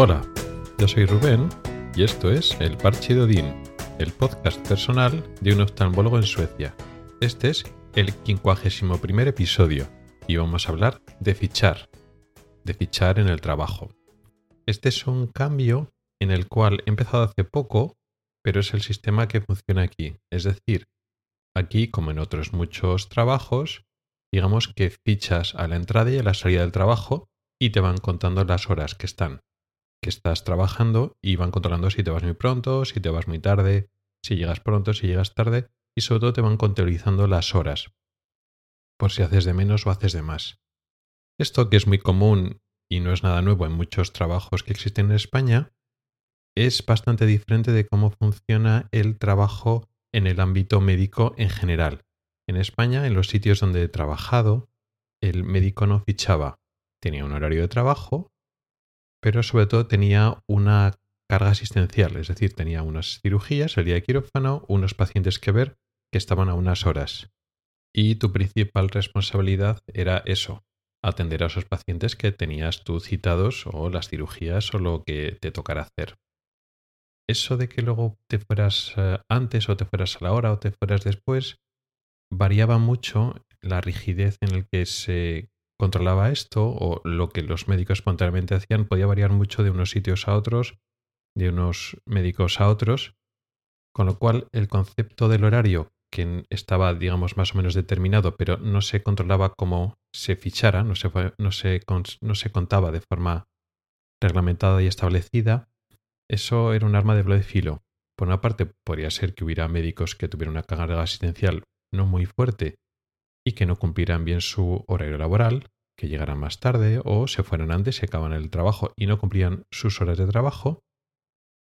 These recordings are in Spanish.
Hola, yo soy Rubén y esto es El Parche de Odín, el podcast personal de un oftalmólogo en Suecia. Este es el 51 episodio y vamos a hablar de fichar, de fichar en el trabajo. Este es un cambio en el cual he empezado hace poco, pero es el sistema que funciona aquí. Es decir, aquí, como en otros muchos trabajos, digamos que fichas a la entrada y a la salida del trabajo y te van contando las horas que están que estás trabajando y van controlando si te vas muy pronto, si te vas muy tarde, si llegas pronto, si llegas tarde y sobre todo te van contabilizando las horas por si haces de menos o haces de más. Esto que es muy común y no es nada nuevo en muchos trabajos que existen en España, es bastante diferente de cómo funciona el trabajo en el ámbito médico en general. En España, en los sitios donde he trabajado, el médico no fichaba. Tenía un horario de trabajo, pero sobre todo tenía una carga asistencial, es decir, tenía unas cirugías, el día de quirófano, unos pacientes que ver que estaban a unas horas. Y tu principal responsabilidad era eso, atender a esos pacientes que tenías tú citados o las cirugías o lo que te tocara hacer. Eso de que luego te fueras eh, antes o te fueras a la hora o te fueras después variaba mucho la rigidez en el que se controlaba esto o lo que los médicos espontáneamente hacían podía variar mucho de unos sitios a otros, de unos médicos a otros, con lo cual el concepto del horario que estaba, digamos, más o menos determinado, pero no se controlaba cómo se fichara, no se, no se, no se contaba de forma reglamentada y establecida, eso era un arma de doble filo. Por una parte, podría ser que hubiera médicos que tuvieran una carga asistencial no muy fuerte y que no cumplieran bien su horario laboral, que llegaran más tarde o se fueran antes, se acaban el trabajo y no cumplían sus horas de trabajo,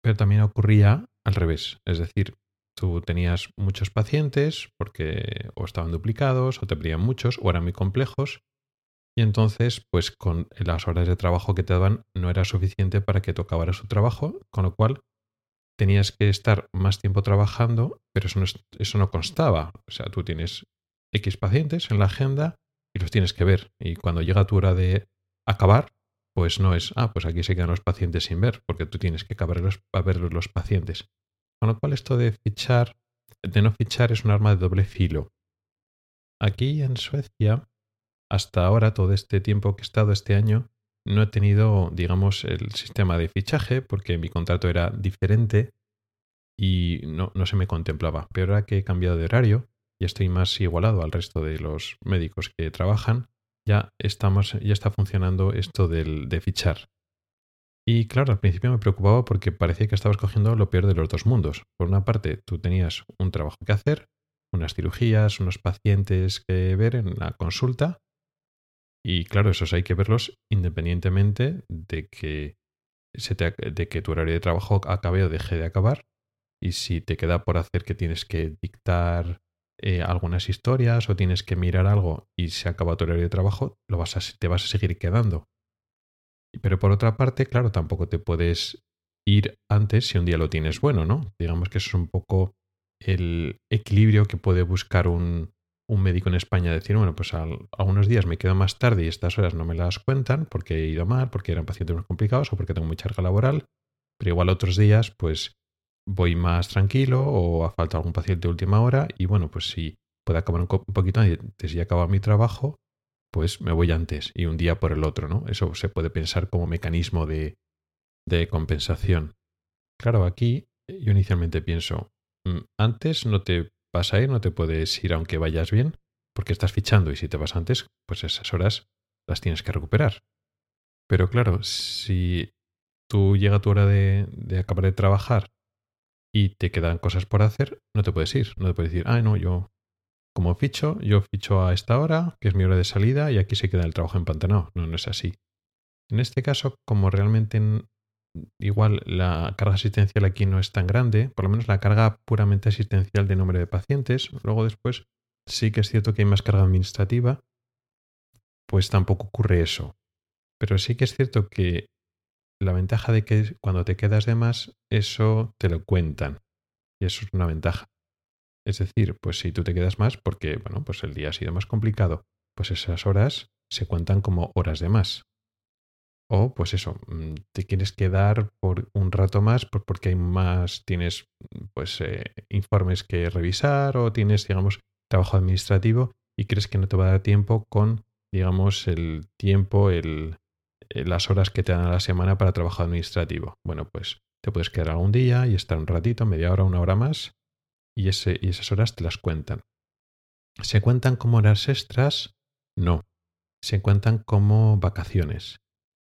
pero también ocurría al revés, es decir, tú tenías muchos pacientes porque o estaban duplicados o te pedían muchos o eran muy complejos y entonces pues con las horas de trabajo que te daban no era suficiente para que tú su trabajo, con lo cual tenías que estar más tiempo trabajando, pero eso no, eso no constaba. O sea, tú tienes X pacientes en la agenda y los tienes que ver. Y cuando llega tu hora de acabar, pues no es, ah, pues aquí se quedan los pacientes sin ver, porque tú tienes que acabar los, a ver los pacientes. Con lo cual esto de fichar, de no fichar es un arma de doble filo. Aquí en Suecia, hasta ahora, todo este tiempo que he estado este año, no he tenido, digamos, el sistema de fichaje, porque mi contrato era diferente y no, no se me contemplaba. Pero ahora que he cambiado de horario, y estoy más igualado al resto de los médicos que trabajan, ya estamos, ya está funcionando esto del, de fichar. Y claro, al principio me preocupaba porque parecía que estabas cogiendo lo peor de los dos mundos. Por una parte, tú tenías un trabajo que hacer, unas cirugías, unos pacientes que ver en la consulta. Y claro, esos hay que verlos independientemente de que, se de que tu horario de trabajo acabe o deje de acabar. Y si te queda por hacer que tienes que dictar eh, algunas historias o tienes que mirar algo y se acaba tu horario de trabajo, lo vas a, te vas a seguir quedando. Pero por otra parte, claro, tampoco te puedes ir antes si un día lo tienes bueno, ¿no? Digamos que eso es un poco el equilibrio que puede buscar un, un médico en España. Decir, bueno, pues algunos días me quedo más tarde y estas horas no me las cuentan porque he ido mal, porque eran pacientes muy complicados o porque tengo mucha carga laboral. Pero igual otros días, pues voy más tranquilo o ha faltado algún paciente de última hora y bueno, pues si puede acabar un, poquito antes y acabar mi trabajo, pues me voy antes y un día por el otro, ¿no? Eso se puede pensar como mecanismo de, de compensación. Claro, aquí yo inicialmente pienso, mm, antes no te vas a ir, no te puedes ir aunque vayas bien, porque estás fichando y si te vas antes, pues esas horas las tienes que recuperar. Pero claro, si tú llega tu hora de, de acabar de trabajar y te quedan cosas por hacer, no te puedes ir. No te puedes decir, ah, no, yo como ficho, yo ficho a esta hora, que es mi hora de salida, y aquí se queda el trabajo empantanado. No, no es así. En este caso, como realmente igual la carga asistencial aquí no es tan grande, por lo menos la carga puramente asistencial de número de pacientes, luego después sí que es cierto que hay más carga administrativa, pues tampoco ocurre eso. Pero sí que es cierto que la ventaja de que cuando te quedas de más, eso te lo cuentan. Y eso es una ventaja. Es decir, pues si tú te quedas más porque, bueno, pues el día ha sido más complicado, pues esas horas se cuentan como horas de más. O pues eso, mm, te quieres quedar por un rato más porque hay más, tienes pues eh, informes que revisar o tienes, digamos, trabajo administrativo y crees que no te va a dar tiempo con, digamos, el tiempo, el, las horas que te dan a la semana para trabajo administrativo. Bueno, pues te puedes quedar algún día y estar un ratito, media hora, una hora más y, ese, y esas horas te las cuentan. ¿Se cuentan como horas extras? No. Se cuentan como vacaciones.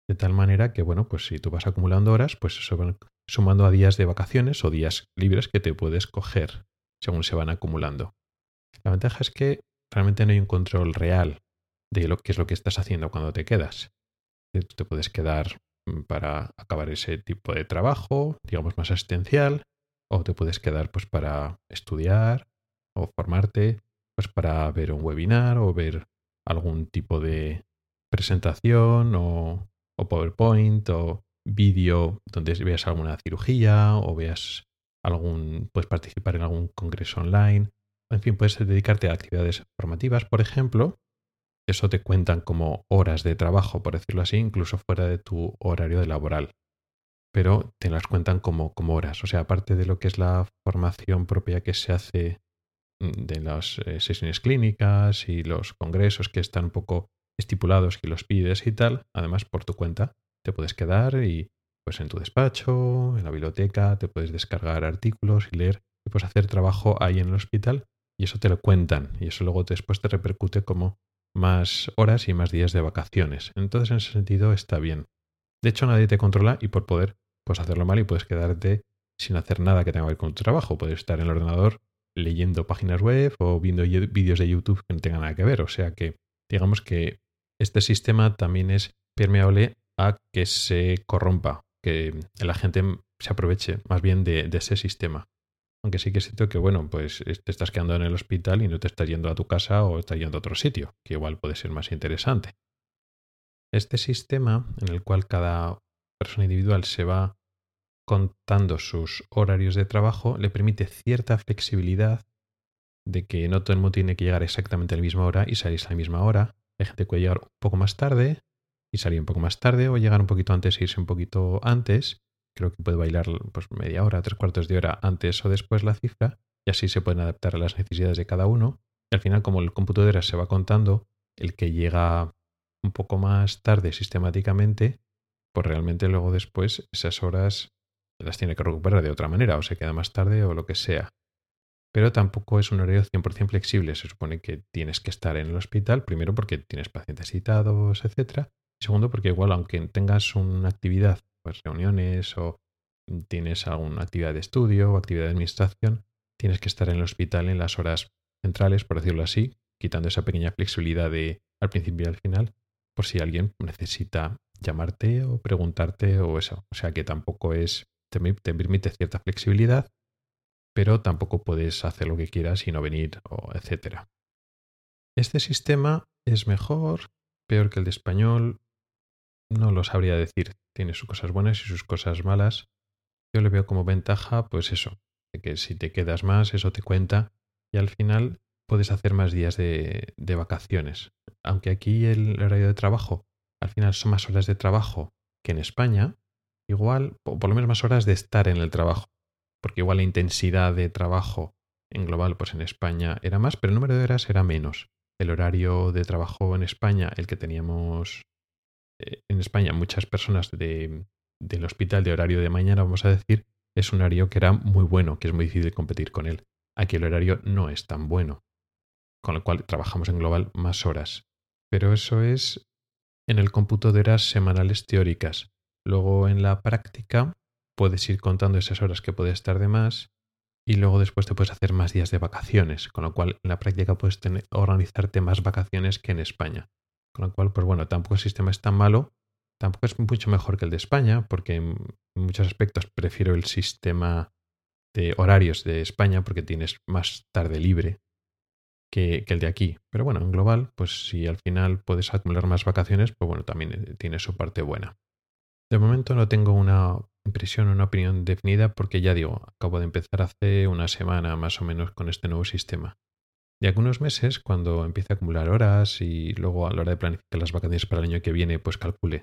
De tal manera que, bueno, pues si tú vas acumulando horas, pues eso van sumando a días de vacaciones o días libres que te puedes coger según se van acumulando. La ventaja es que realmente no hay un control real de lo que es lo que estás haciendo cuando te quedas. Te puedes quedar mm, para acabar ese tipo de trabajo, digamos más asistencial, o te puedes quedar pues para estudiar o formarte, pues para ver un webinar o ver algún tipo de presentación o, PowerPoint o vídeo donde veas alguna cirugía o veas algún, puedes participar en algún congreso online. En fin, puedes dedicarte a actividades formativas, por ejemplo. Eso te cuentan como horas de trabajo, por decirlo así, incluso fuera de tu horario de laboral. Pero te las cuentan como, como horas. O sea, aparte de lo que es la formación propia que se hace Mm, de las eh, sesiones clínicas y los congresos que están un poco estipulados y los pides y tal, además por tu cuenta te puedes quedar y pues en tu despacho, en la biblioteca, te puedes descargar artículos y leer y puedes hacer trabajo ahí en el hospital y eso te lo cuentan y eso luego después te repercute como más horas y más días de vacaciones. Entonces en ese sentido está bien. De hecho nadie te controla y por poder pues hacerlo mal y puedes quedarte sin hacer nada que tenga que ver con tu trabajo. Puedes estar en el ordenador leyendo páginas web o viendo vídeos de YouTube que no tengan nada que ver. O sea que digamos que este sistema también es permeable a que se corrompa, que la gente se aproveche más bien de, ese sistema. Aunque sí que es cierto que, bueno, pues te estás quedando en el hospital y no te estás yendo a tu casa o estás yendo a otro sitio, que igual puede ser más interesante. Este sistema, en el cual cada persona individual se va contando sus horarios de trabajo le permite cierta flexibilidad de que no todo el mundo tiene que llegar exactamente a la misma hora y salir a la misma hora. Hay gente que puede llegar un poco más tarde y salir un poco más tarde o llegar un poquito antes e irse un poquito antes. Creo que puede bailar pues, media hora, tres cuartos de hora antes o después la cifra y así se pueden adaptar a las necesidades de cada uno. Y al final, como el horas se va contando, el que llega un poco más tarde sistemáticamente, pues realmente luego después esas horas las tiene que recuperar de otra manera, o se queda más tarde o lo que sea. Pero tampoco es un horario 100% flexible. Se supone que tienes que estar en el hospital, primero porque tienes pacientes citados, etc. Segundo porque igual aunque tengas una actividad, pues reuniones o tienes alguna actividad de estudio o actividad de administración, tienes que estar en el hospital en las horas centrales, por decirlo así, quitando esa pequeña flexibilidad de al principio y al final, por si alguien necesita llamarte o preguntarte o eso. O sea que tampoco es te, permite cierta flexibilidad, pero tampoco puedes hacer lo que quieras y no venir, o etcétera. Este sistema es mejor, peor que el de español, no lo sabría decir. Tiene sus cosas buenas y sus cosas malas. Yo le veo como ventaja, pues eso, de que si te quedas más, eso te cuenta y al final puedes hacer más días de, de vacaciones. Aunque aquí el horario de trabajo, al final son más horas de trabajo que en España, igual, por lo menos más horas de estar en el trabajo, porque igual la intensidad de trabajo en global, pues en España era más, pero el número de horas era menos. El horario de trabajo en España, el que teníamos en España muchas personas de, del hospital de horario de mañana, vamos a decir, es un horario que era muy bueno, que es muy difícil competir con él. Aquí el horario no es tan bueno, con lo cual trabajamos en global más horas. Pero eso es en el cómputo de horas semanales teóricas. Luego en la práctica puedes ir contando esas horas que puedes estar de más y luego después te puedes hacer más días de vacaciones, con lo cual en la práctica puedes tener, organizarte más vacaciones que en España. Con lo cual, pues bueno, tampoco el sistema es tan malo, tampoco es mucho mejor que el de España, porque en muchos aspectos prefiero el sistema de horarios de España porque tienes más tarde libre que, el de aquí. Pero bueno, en global, pues si al final puedes acumular más vacaciones, pues bueno, también eh, tiene su parte buena. De momento no tengo una impresión una opinión definida porque ya digo, acabo de empezar hace una semana más o menos con este nuevo sistema. De algunos meses, cuando empiece a acumular horas y luego a la hora de planificar las vacaciones para el año que viene, pues calcule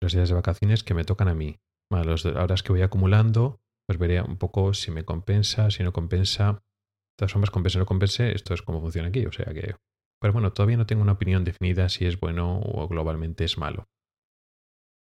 los días de vacaciones que me tocan a mí, las horas que voy acumulando, pues veré un poco si me compensa, si no compensa. De todas formas, compense o no compense, esto es cómo funciona aquí, o sea que... Pero bueno, todavía no tengo una opinión definida si es bueno o globalmente es malo.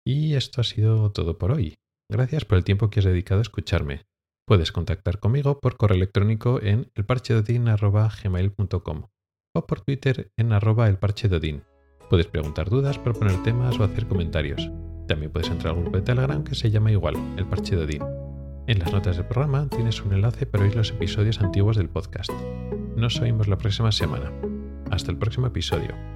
Y esto ha sido todo por hoy. Gracias por el tiempo que has dedicado a escucharme. Puedes contactar conmigo por correo electrónico en elparchedodin.gmail.com o por Twitter en arroba elparchedodin. Puedes preguntar dudas, proponer temas o hacer comentarios. También puedes entrar al grupo de Telegram que se llama igual, El Parche de En las notas del programa tienes un enlace para oír los episodios antiguos del podcast. Nos oímos la próxima semana. Hasta el próximo episodio.